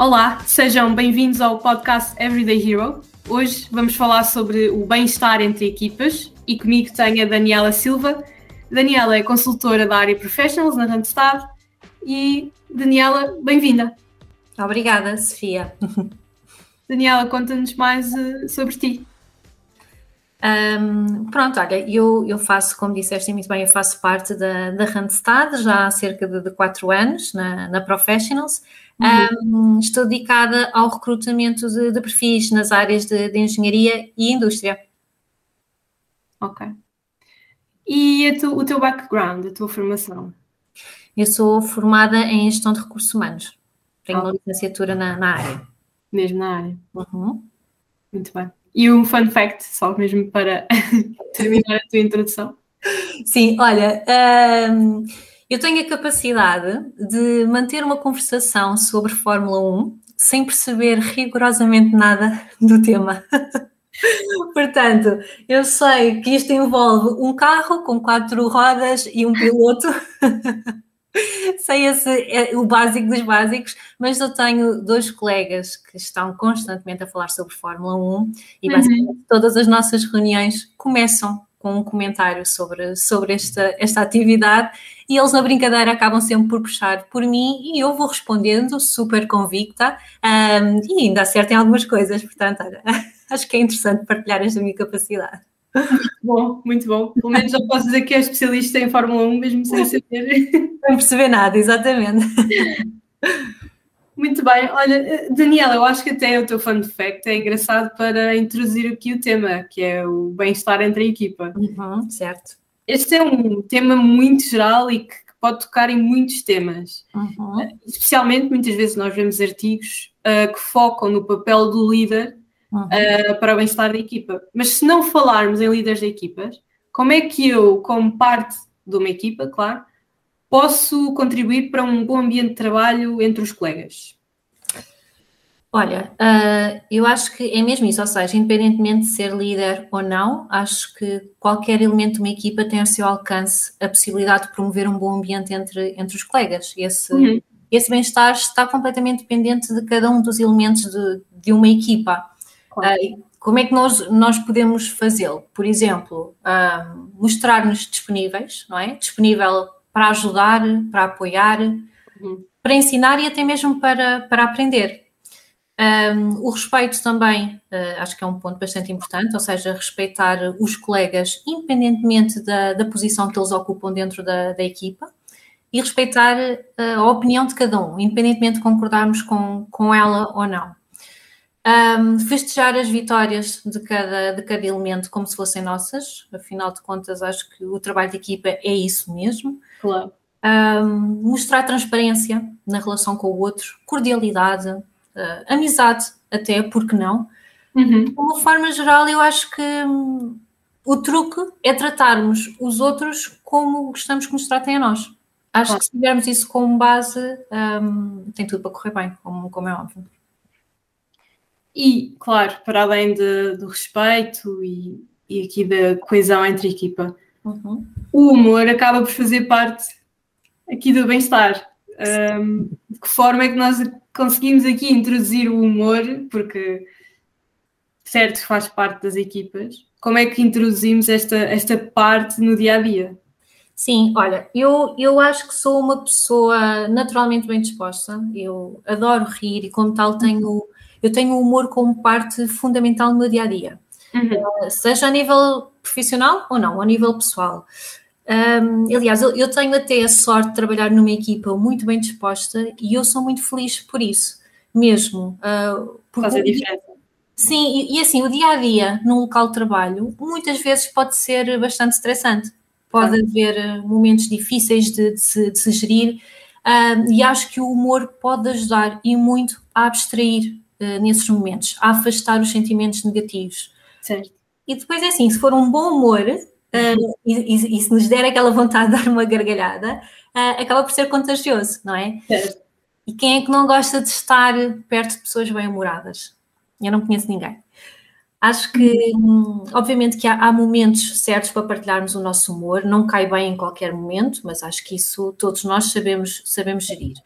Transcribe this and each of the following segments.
Olá, sejam bem-vindos ao podcast Everyday Hero. Hoje vamos falar sobre o bem-estar entre equipas e comigo tenho a Daniela Silva. Daniela é consultora da área Professionals na Randstad e Daniela, bem-vinda. Obrigada, Sofia. Daniela, conta-nos mais uh, sobre ti. Um, pronto, olha, eu, eu faço, como disseste muito bem, eu faço parte da, da Randstad já há cerca de, de quatro anos na, na Professionals. Uhum. Um, estou dedicada ao recrutamento de, de perfis nas áreas de, de, engenharia e indústria. Ok. E tu, o teu background, a tua formação? Eu sou formada em gestão de recursos humanos. Tenho uma licenciatura na, na, área. Mesmo na área. Uhum. Muito bem. E um fun fact, só mesmo para terminar a tua introdução. Sim, olha, um, eu tenho a capacidade de manter uma conversação sobre Fórmula 1 sem perceber rigorosamente nada do tema. Portanto, eu sei que isto envolve um carro com quatro rodas e um piloto. sei esse, é o básico dos básicos, mas eu tenho dois colegas que estão constantemente a falar sobre Fórmula 1 e basicamente uhum. todas as nossas reuniões começam com um comentário sobre, sobre esta, esta atividade e eles na brincadeira acabam sempre por puxar por mim e eu vou respondendo super convicta um, e ainda acertem algumas coisas, portanto, olha, acho que é interessante partilhar esta minha capacidade. Muito bom, muito bom. Pelo menos já posso dizer que é especialista em Fórmula 1, mesmo sem saber. Sem perceber nada, exatamente. Muito bem. Olha, Daniela, eu acho que até o teu fun fact é engraçado para introduzir aqui o tema, que é o bem-estar entre a equipa. Uhum, certo. Este é um tema muito geral e que pode tocar em muitos temas. Uhum. Especialmente, muitas vezes, nós vemos artigos uh, que focam no papel do líder uhum. uh, para o bem-estar da equipa. Mas se não falarmos em líderes de equipas, como é que eu, como parte de uma equipa, claro, posso contribuir para um bom ambiente de trabalho entre os colegas? Olha, uh, eu acho que é mesmo isso, ou seja, independentemente de ser líder ou não, acho que qualquer elemento de uma equipa tem ao seu alcance a possibilidade de promover um bom ambiente entre, entre os colegas. Esse, uhum. esse bem-estar está completamente dependente de cada um dos elementos de, de uma equipa. Claro. Uh, como é que nós, nós podemos fazê-lo? Por exemplo, uh, mostrar-nos disponíveis, não é? Disponível para ajudar, para apoiar, uhum. para ensinar e até mesmo para, para aprender. Um, o respeito também uh, acho que é um ponto bastante importante, ou seja, respeitar os colegas independentemente da, da posição que eles ocupam dentro da, da equipa e respeitar uh, a opinião de cada um, independentemente de concordarmos com, com ela ou não. Um, festejar as vitórias de cada, de cada elemento como se fossem nossas, afinal de contas, acho que o trabalho de equipa é isso mesmo. Claro. Um, mostrar transparência na relação com o outro, cordialidade, uh, amizade, até, porque não? Uhum. De uma forma geral, eu acho que hum, o truque é tratarmos os outros como gostamos que nos tratem a nós. Acho claro. que se tivermos isso como base, um, tem tudo para correr bem, como, como é óbvio. E, claro, para além de, do respeito e, e aqui da coesão entre a equipa, uhum. o humor acaba por fazer parte aqui do bem-estar. Um, de que forma é que nós conseguimos aqui introduzir o humor, porque certo faz parte das equipas, como é que introduzimos esta, esta parte no dia a dia? Sim, olha, eu, eu acho que sou uma pessoa naturalmente bem disposta, eu adoro rir e como tal tenho, eu tenho o humor como parte fundamental no meu dia a dia. Uhum. Uh, seja a nível profissional ou não, a nível pessoal. Um, aliás, eu, eu, tenho até a sorte de trabalhar numa equipa muito bem disposta e eu sou muito feliz por isso, mesmo. Uh, Faz a diferença. Sim, e, e, assim, o dia a dia no local de trabalho muitas vezes pode ser bastante estressante. Pode ah. haver ah, momentos difíceis de, de, se, de se, gerir uh, e acho que o humor pode ajudar e muito a abstrair uh, nesses momentos, a afastar os sentimentos negativos. Certo. E depois é assim, se for um bom humor, Uh, e, e, e, se nos der aquela vontade de dar uma gargalhada, uh, acaba por ser contagioso, não é? E quem é que não gosta de estar perto de pessoas bem-humoradas? Eu não conheço ninguém. Acho que, hum, obviamente, que há, há, momentos certos para partilharmos o nosso humor, não cai bem em qualquer momento, mas acho que isso todos nós sabemos, sabemos gerir.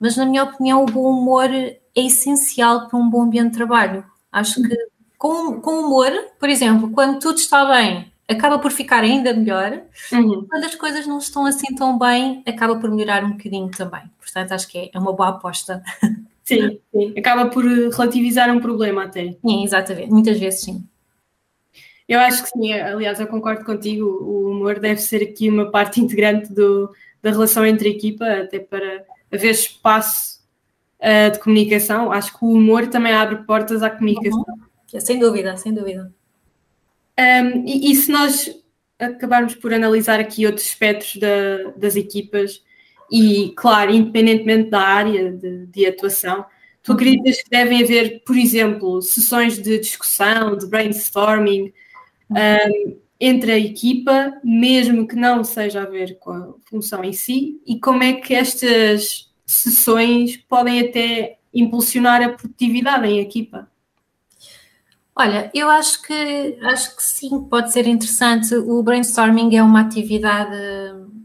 Mas, na minha opinião, o bom humor é é essencial para um bom ambiente de trabalho. Acho que com, com humor, por exemplo, quando tudo está bem, acaba por ficar ainda melhor. Uhum. Quando as coisas não estão assim tão bem, acaba por melhorar um bocadinho também. Portanto, acho que é uma boa aposta. Sim, sim. acaba por relativizar um problema até. Sim, exatamente. Muitas vezes sim. Eu acho que sim, aliás, eu concordo contigo, o humor deve ser aqui uma parte integrante do, da relação entre a equipa, até para haver espaço uh, de comunicação. Acho que o humor também abre portas à comunicação. Uhum. Sem dúvida, sem dúvida. Um, e, e, se nós acabarmos por analisar aqui outros espectros da, das equipas, e claro, independentemente da área de, de atuação, tu uhum. acreditas que devem haver, por exemplo, sessões de discussão, de brainstorming um, entre a equipa, mesmo que não seja a ver com a função em si, e como é que estas sessões podem até impulsionar a produtividade em equipa? Olha, eu acho que acho que sim, pode ser interessante. O brainstorming é uma atividade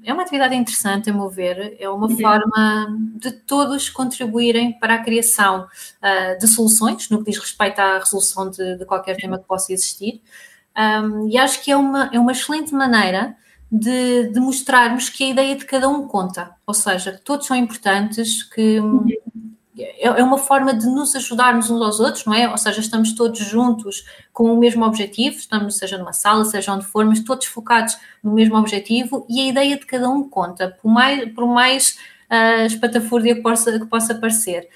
é uma atividade interessante, a meu ver. É uma uhum. forma de todos contribuírem para a criação uh, de soluções, no que diz respeito à resolução de, de qualquer tema que possa existir. Um, e acho que é uma, é uma excelente maneira de, de, mostrarmos que a ideia de cada um conta, ou seja, que todos são importantes, que uhum. É, é uma forma de nos ajudarmos uns aos outros, não é? Ou seja, estamos todos juntos com o mesmo objetivo, estamos, seja numa sala, seja onde for, mas todos focados no mesmo objetivo e a ideia de cada um conta, por mais, por mais uh, espatafúrdia que possa, que possa parecer.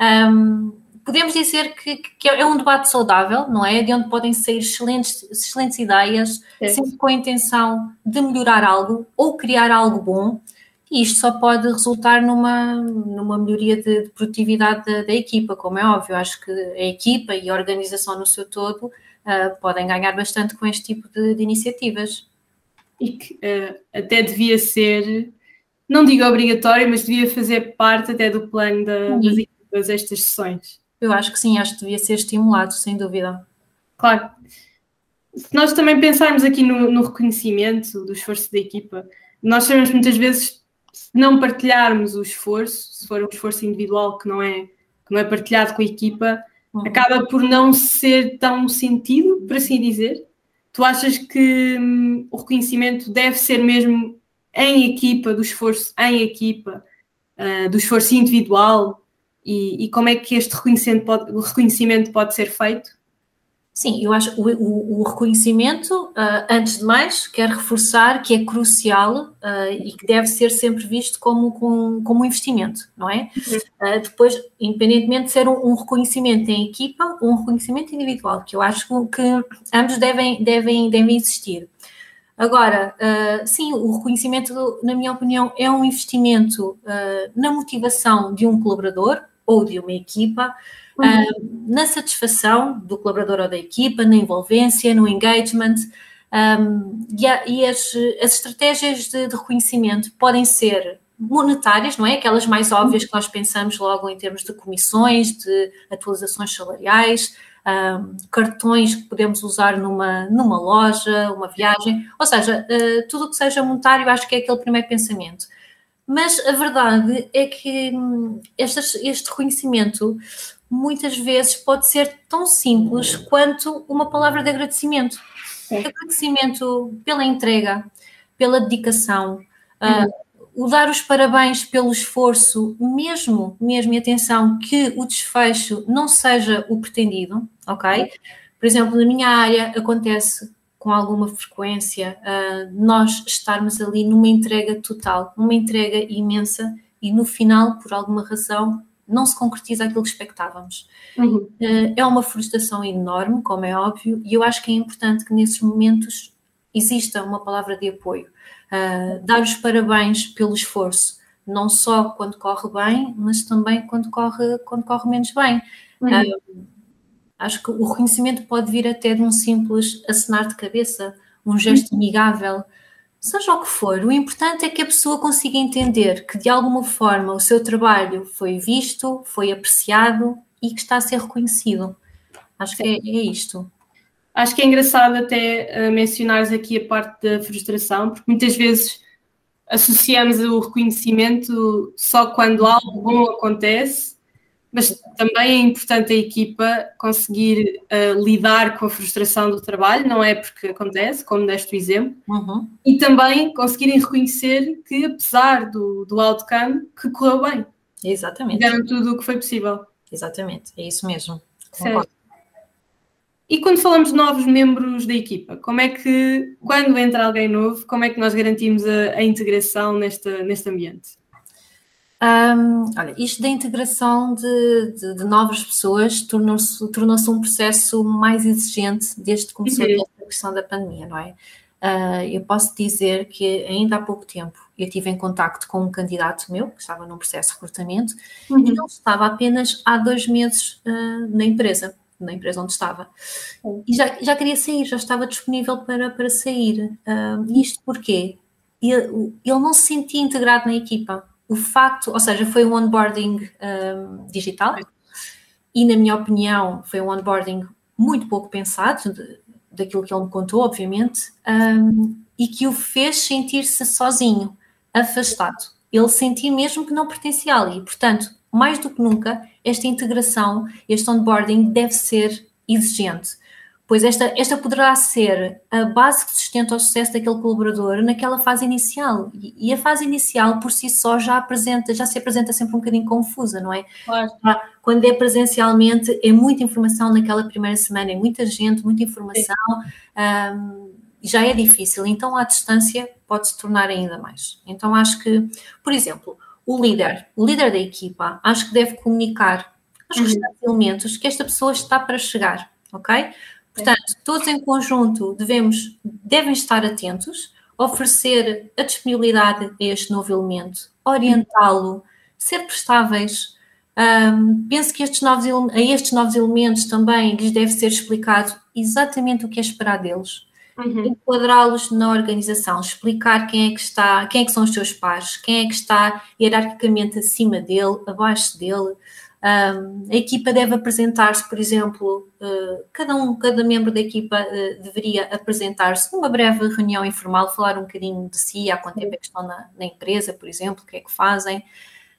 Um, podemos dizer que, que, é um debate saudável, não é? De onde podem sair excelentes, excelentes ideias, é. sempre com a intenção de melhorar algo ou criar algo bom. E isto só pode resultar numa, numa melhoria de, de produtividade da, da, equipa, como é óbvio. Acho que a equipa e a organização no seu todo uh, podem ganhar bastante com este tipo de, de iniciativas. E que uh, até devia ser, não digo obrigatório, mas devia fazer parte até do plano da, das equipas estas sessões. Eu acho que sim, acho que devia ser estimulado, sem dúvida. Claro. Se nós também pensarmos aqui no, no reconhecimento do esforço da equipa, nós sabemos muitas vezes, se não partilharmos o esforço, se for um esforço individual que não é, que não é partilhado com a equipa, uhum. acaba por não ser tão sentido, por assim dizer. Tu achas que hum, o reconhecimento deve ser mesmo em equipa, do esforço em equipa, uh, do esforço individual, e, e como é que este reconhecimento pode, o reconhecimento pode ser feito? Sim, eu acho que o, o, o, reconhecimento, uh, antes de mais, quero reforçar que é crucial uh, e que deve ser sempre visto como, como, como um investimento, não é? Uh, depois, independentemente de ser um, um, reconhecimento em equipa ou um reconhecimento individual, que eu acho que ambos devem, devem, devem existir. Agora, sim, o reconhecimento, na minha opinião, é um investimento na motivação de um colaborador, ou de uma equipa, uhum. uh, na satisfação do colaborador ou da equipa, na envolvência, no engagement. Um, e, a, e as, as, estratégias de, de, reconhecimento podem ser monetárias, não é? Aquelas mais óbvias que nós pensamos logo em termos de comissões, de atualizações salariais, um, cartões que podemos usar numa, numa loja, uma viagem, ou seja, uh, tudo o que seja monetário, acho que é aquele primeiro pensamento. Mas a verdade é que hum, este, este reconhecimento muitas vezes pode ser tão simples quanto uma palavra de agradecimento. É. Agradecimento pela entrega, pela dedicação, uhum. uh, o dar os parabéns pelo esforço, mesmo, mesmo, e atenção, que o desfecho não seja o pretendido, ok? Por exemplo, na minha área acontece com alguma frequência, uh, nós estarmos ali numa entrega total, numa entrega imensa e no final, por alguma razão, não se concretiza aquilo que expectávamos. Uhum. Uh, é uma frustração enorme, como é óbvio, e eu acho que é importante que nesses momentos exista uma palavra de apoio. Uh, dar os parabéns pelo esforço, não só quando corre bem, mas também quando corre, quando corre menos bem. Uhum. Acho que o reconhecimento pode vir até de um simples acenar de cabeça, um gesto amigável, seja o que for. O importante é que a pessoa consiga entender que de alguma forma o seu trabalho foi visto, foi apreciado e que está a ser reconhecido. Acho que é, é isto. Acho que é engraçado até uh, mencionares aqui a parte da frustração, porque muitas vezes associamos o reconhecimento só quando algo bom acontece Mas também é importante a equipa conseguir uh, lidar com a frustração do trabalho, não é porque acontece, como deste o exemplo, uhum. e também conseguirem reconhecer que, apesar do, do outcome, que correu bem. Exatamente. Fizeram tudo o que foi possível. Exatamente, é isso mesmo. E quando falamos de novos membros da equipa, como é que, quando entra alguém novo, como é que nós garantimos a, a integração neste, neste ambiente? Um, olha, isto da integração de, de, de novas pessoas tornou-se tornou um processo mais exigente desde que começou uhum. a questão da pandemia, não é? Uh, eu posso dizer que ainda há pouco tempo eu estive em contacto com um candidato meu que estava num processo de recrutamento uhum. e ele estava apenas há dois meses uh, na empresa, na empresa onde estava. Uhum. E já, já queria sair, já estava disponível para, para sair. Uh, isto porque ele, ele não se sentia integrado na equipa o facto, ou seja, foi um onboarding um, digital e, na minha opinião, foi um onboarding muito pouco pensado, de, daquilo que ele me contou, obviamente, um, e que o fez sentir-se sozinho, afastado. Ele sentia mesmo que não pertencia ali. Portanto, mais do que nunca, esta integração, este onboarding deve ser exigente pois esta, esta poderá ser a base que sustenta o sucesso daquele colaborador naquela fase inicial. E, e, a fase inicial, por si só, já apresenta, já se apresenta sempre um bocadinho confusa, não é? Claro. Quando é presencialmente, é muita informação naquela primeira semana, é muita gente, muita informação, um, já é difícil. Então, à distância, pode se tornar ainda mais. Então, acho que, por exemplo, o líder, o líder da equipa, acho que deve comunicar aos uhum. elementos que esta pessoa está para chegar, ok? Portanto, todos em conjunto devemos, devem estar atentos, oferecer a disponibilidade a este novo elemento, orientá-lo, ser prestáveis. Um, penso que estes novos, a estes novos elementos também lhes deve ser explicado exatamente o que é esperar deles. Uhum. Enquadrá-los na organização, explicar quem é que está, quem é que são os seus pares, quem é que está hierarquicamente acima dele, abaixo dele, um, a equipa deve apresentar-se, por exemplo, uh, cada um, cada membro da equipa uh, deveria apresentar-se numa breve reunião informal, falar um bocadinho de si, há quanto tempo é que estão na, na empresa, por exemplo, o que é que fazem,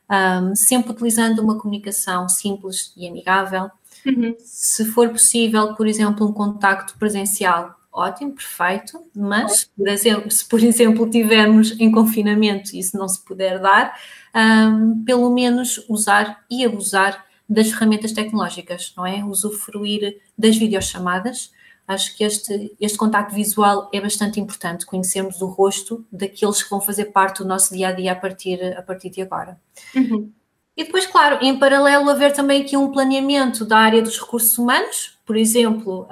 um, sempre utilizando uma comunicação simples e amigável. Uhum. Se for possível, por exemplo, um contacto presencial, ótimo, perfeito, mas por exemplo, se por exemplo tivermos em confinamento e se não se puder dar, um, pelo menos usar e abusar das ferramentas tecnológicas, não é? Usufruir das videochamadas. Acho que este, este contacto visual é bastante importante, conhecermos o rosto daqueles que vão fazer parte do nosso dia a dia a partir, a partir de agora. Uhum. E depois, claro, em paralelo, haver também aqui um planeamento da área dos recursos humanos, por exemplo,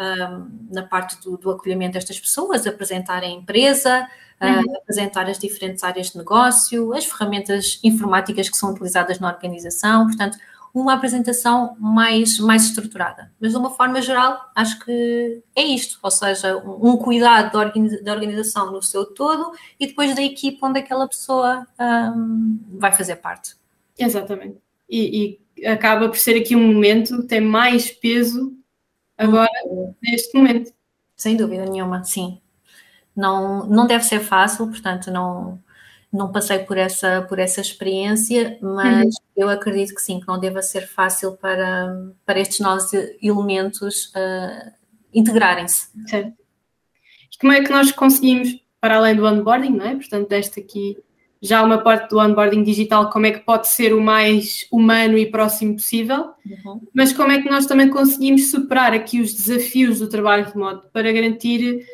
na parte do, do, acolhimento destas pessoas, apresentar a empresa, uhum. uh, apresentar as diferentes áreas de negócio, as ferramentas informáticas que são utilizadas na organização, portanto, uma apresentação mais, mais estruturada. Mas, de uma forma geral, acho que é isto, ou seja, um, cuidado da, organiza da, organização no seu todo e depois da equipe onde aquela pessoa um, vai fazer parte. Exatamente. E, e, acaba por ser aqui um momento que tem mais peso agora, uhum. neste momento. Sem dúvida nenhuma, sim. Não, não deve ser fácil, portanto, não, não passei por essa, por essa experiência, mas uhum. eu acredito que sim, que não deva ser fácil para, para estes novos elementos uh, integrarem-se. Certo. E como é que nós conseguimos, para além do onboarding, não é? Portanto, desta aqui já uma parte do onboarding digital, como é que pode ser o mais humano e próximo possível, uhum. mas como é que nós também conseguimos superar aqui os desafios do trabalho remoto para garantir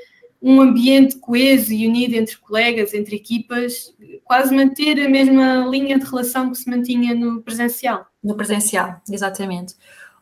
um ambiente coeso e unido entre colegas, entre equipas, quase manter a mesma linha de relação que se mantinha no presencial. No presencial, exatamente.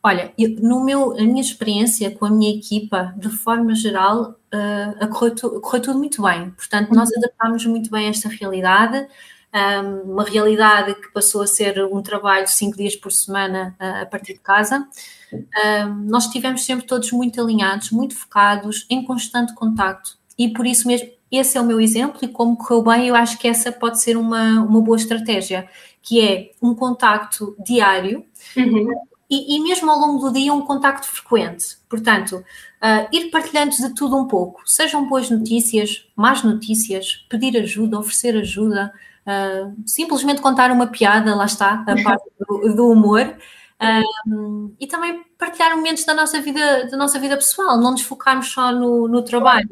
Olha, eu, no meu, a minha experiência com a minha equipa, de forma geral, uh, correu, tu, correu tudo muito bem. Portanto, nós uhum. adaptámos muito bem a esta realidade, um, uma realidade que passou a ser um trabalho cinco dias por semana uh, a partir de casa. Um, nós estivemos sempre todos muito alinhados, muito focados, em constante contacto. E por isso mesmo, esse é o meu exemplo e como correu bem, eu acho que essa pode ser uma, uma boa estratégia, que é um contacto diário, uhum e, e, mesmo ao longo do dia um contacto frequente. Portanto, uh, ir partilhando de tudo um pouco, sejam boas notícias, más notícias, pedir ajuda, oferecer ajuda, uh, simplesmente contar uma piada, lá está, a parte do, do humor. Um, e também partilhar momentos da nossa vida, da nossa vida pessoal, não nos focarmos só no, no trabalho.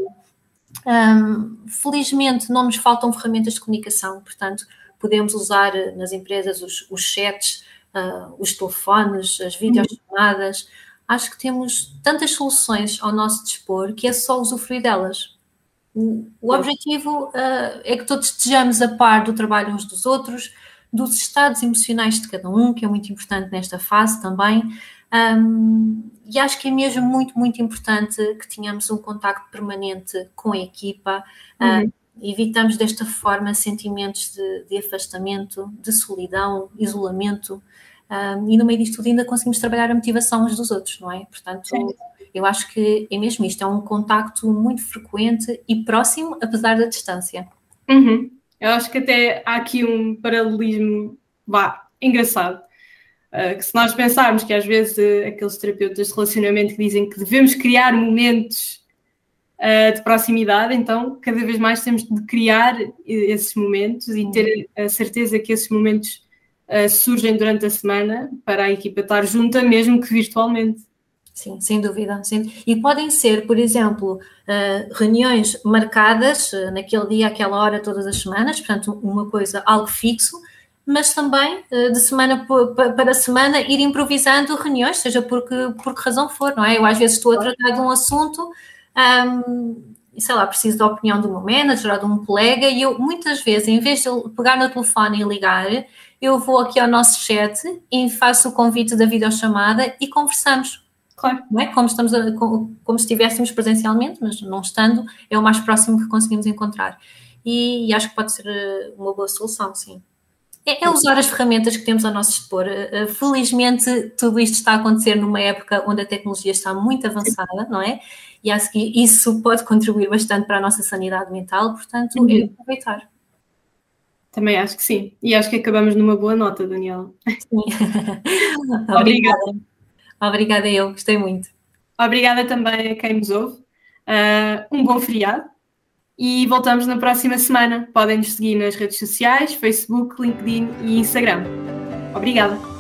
Um, felizmente não nos faltam ferramentas de comunicação, portanto, podemos usar nas empresas os, os chats, uh, os telefones, as videochamadas. Acho que temos tantas soluções ao nosso dispor que é só usufruir delas. O objetivo uh, é que todos estejamos a par do trabalho uns dos outros, dos estados emocionais de cada um, que é muito importante nesta fase também. Um, e acho que é mesmo muito, muito importante que tenhamos um contacto permanente com a equipa. Uhum. Uh, evitamos desta forma sentimentos de, de afastamento, de solidão, isolamento. Um, e no meio disto tudo ainda conseguimos trabalhar a motivação uns dos outros, não é? Portanto, Sim. eu acho que é mesmo isto, é um contacto muito frequente e próximo, apesar da distância. Uhum. Eu acho que até há aqui um paralelismo, vá, engraçado. Uh, que se nós pensarmos que às vezes uh, aqueles terapeutas de relacionamento que dizem que devemos criar momentos uh, de proximidade, então cada vez mais temos de criar esses momentos e ter a certeza que esses momentos surgem durante a semana para a equipa estar junta, mesmo que virtualmente. Sim, sem dúvida. Sim. E podem ser, por exemplo, uh, reuniões marcadas uh, naquele dia, aquela hora, todas as semanas, portanto, uma coisa, algo fixo, mas também uh, de semana para semana ir improvisando reuniões, seja por que, por que razão for, não é? Eu às vezes estou a tratar de um assunto um, sei lá, preciso da opinião do meu manager ou de um colega e eu muitas vezes, em vez de pegar no telefone e ligar, eu vou aqui ao nosso chat e faço o convite da videochamada e conversamos Claro. Não é? como, estamos a, como, como se estivéssemos presencialmente, mas não estando, é o mais próximo que conseguimos encontrar. E, e acho que pode ser eh, uma boa solução, sim. É, é, usar as ferramentas que temos ao nosso dispor. Eh, eh, felizmente, tudo isto está a acontecer numa época onde a tecnologia está muito avançada, não é? E acho que isso pode contribuir bastante para a nossa sanidade mental, portanto, uhum. é aproveitar. Também acho que sim. E acho que acabamos numa boa nota, Daniela. Sim. Obrigada. Obrigada eu, gostei muito. Obrigada também a quem nos ouve. Uh, um bom feriado e voltamos na próxima semana. Podem nos seguir nas redes sociais, Facebook, LinkedIn e Instagram. Obrigada.